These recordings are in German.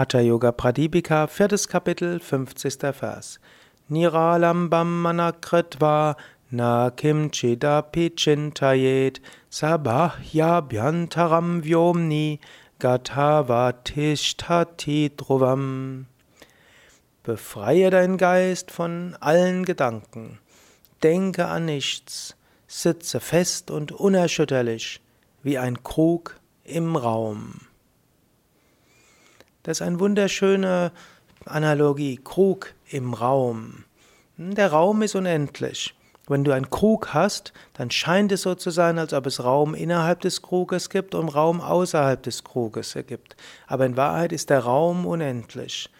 Hatha Yoga Pradipika, viertes Kapitel, 50. Vers. Niralambam manakritva na kimchidapi chintayet sabhahyabhyantaram vyomni gatavatishtati dhruvam. Befreie deinen Geist von allen Gedanken. Denke an nichts. Sitze fest und unerschütterlich wie ein Krug im Raum. Das ist eine wunderschöne Analogie. Krug im Raum. Der Raum ist unendlich. Wenn du einen Krug hast, dann scheint es so zu sein, als ob es Raum innerhalb des Kruges gibt und Raum außerhalb des Kruges gibt. Aber in Wahrheit ist der Raum unendlich.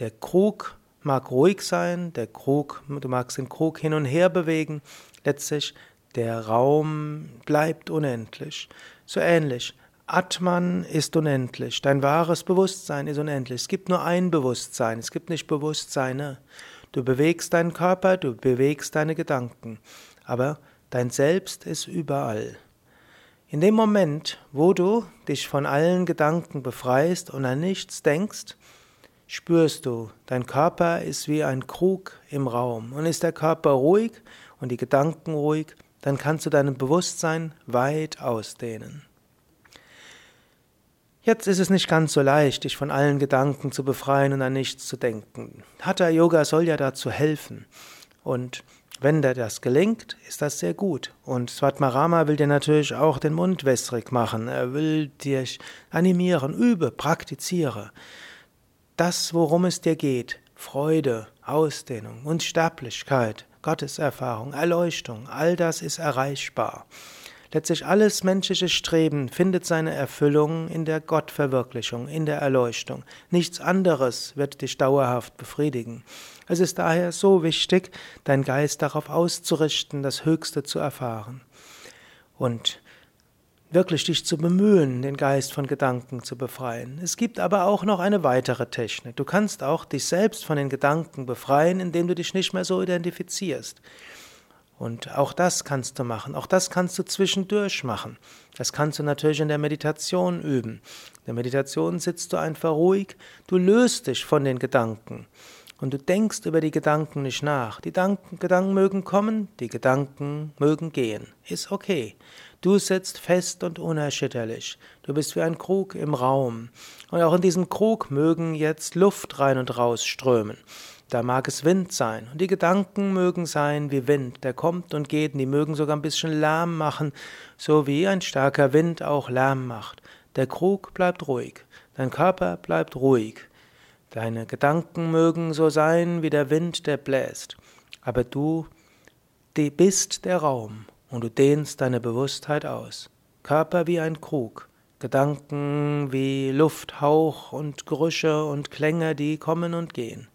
Der Krug mag ruhig sein, der Krug, du magst den Krug hin und her bewegen. Letztlich, der Raum bleibt unendlich. So ähnlich. Atman ist unendlich, dein wahres Bewusstsein ist unendlich. Es gibt nur ein Bewusstsein, es gibt nicht Bewusstseine. Du bewegst deinen Körper, du bewegst deine Gedanken, aber dein Selbst ist überall. In dem Moment, wo du dich von allen Gedanken befreist und an nichts denkst, spürst du, dein Körper ist wie ein Krug im Raum. Und ist der Körper ruhig und die Gedanken ruhig, dann kannst du dein Bewusstsein weit ausdehnen. Jetzt ist es nicht ganz so leicht, dich von allen Gedanken zu befreien und an nichts zu denken. Hatha Yoga soll ja dazu helfen. Und wenn dir das gelingt, ist das sehr gut. Und Svatmarama will dir natürlich auch den Mund wässrig machen. Er will dich animieren, übe, praktiziere. Das, worum es dir geht, Freude, Ausdehnung, Unsterblichkeit, Gotteserfahrung, Erleuchtung, all das ist erreichbar. Letztlich alles menschliche Streben findet seine Erfüllung in der Gottverwirklichung, in der Erleuchtung. Nichts anderes wird dich dauerhaft befriedigen. Es ist daher so wichtig, dein Geist darauf auszurichten, das Höchste zu erfahren. Und wirklich dich zu bemühen, den Geist von Gedanken zu befreien. Es gibt aber auch noch eine weitere Technik. Du kannst auch dich selbst von den Gedanken befreien, indem du dich nicht mehr so identifizierst. Und auch das kannst du machen. Auch das kannst du zwischendurch machen. Das kannst du natürlich in der Meditation üben. In der Meditation sitzt du einfach ruhig, du löst dich von den Gedanken. Und du denkst über die Gedanken nicht nach. Die Gedanken, mögen kommen, die Gedanken mögen gehen. Ist okay. Du sitzt fest und unerschütterlich. Du bist wie ein Krug im Raum. Und auch in diesem Krug mögen jetzt Luft rein und raus strömen. Da mag es Wind sein. Und die Gedanken mögen sein wie Wind, der kommt und geht, und die mögen sogar ein bisschen Lärm machen, so wie ein starker Wind auch Lärm macht. Der Krug bleibt ruhig, dein Körper bleibt ruhig. Deine Gedanken mögen so sein wie der Wind, der bläst. Aber du bist der Raum und du dehnst deine Bewusstheit aus. Körper wie ein Krug, Gedanken wie Lufthauch und Gerüche und Klänge, die kommen und gehen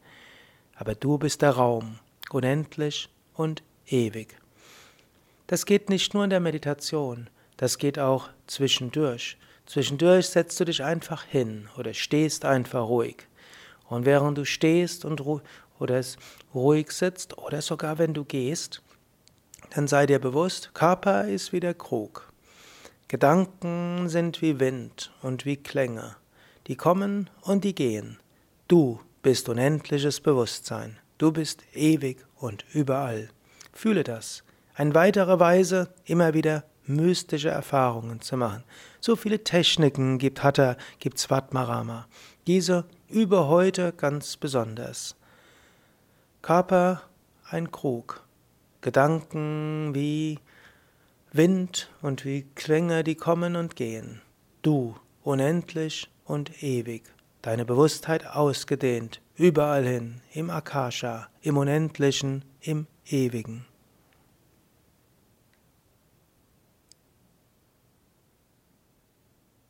aber du bist der Raum, unendlich und ewig. Das geht nicht nur in der Meditation, das geht auch zwischendurch. Zwischendurch setzt du dich einfach hin oder stehst einfach ruhig. Und während du stehst und ru oder ruhig sitzt oder sogar wenn du gehst, dann sei dir bewusst, Körper ist wie der Krug. Gedanken sind wie Wind und wie Klänge. Die kommen und die gehen. Du bist unendliches Bewusstsein. Du bist ewig und überall. Fühle das. Eine weitere Weise, immer wieder mystische Erfahrungen zu machen. So viele Techniken gibt Hatha, gibt Svatmarama. Diese über heute ganz besonders. Körper ein Krug. Gedanken wie Wind und wie Klänge, die kommen und gehen. Du, unendlich und ewig deine Bewusstheit ausgedehnt, überall hin, im Akasha, im Unendlichen, im Ewigen.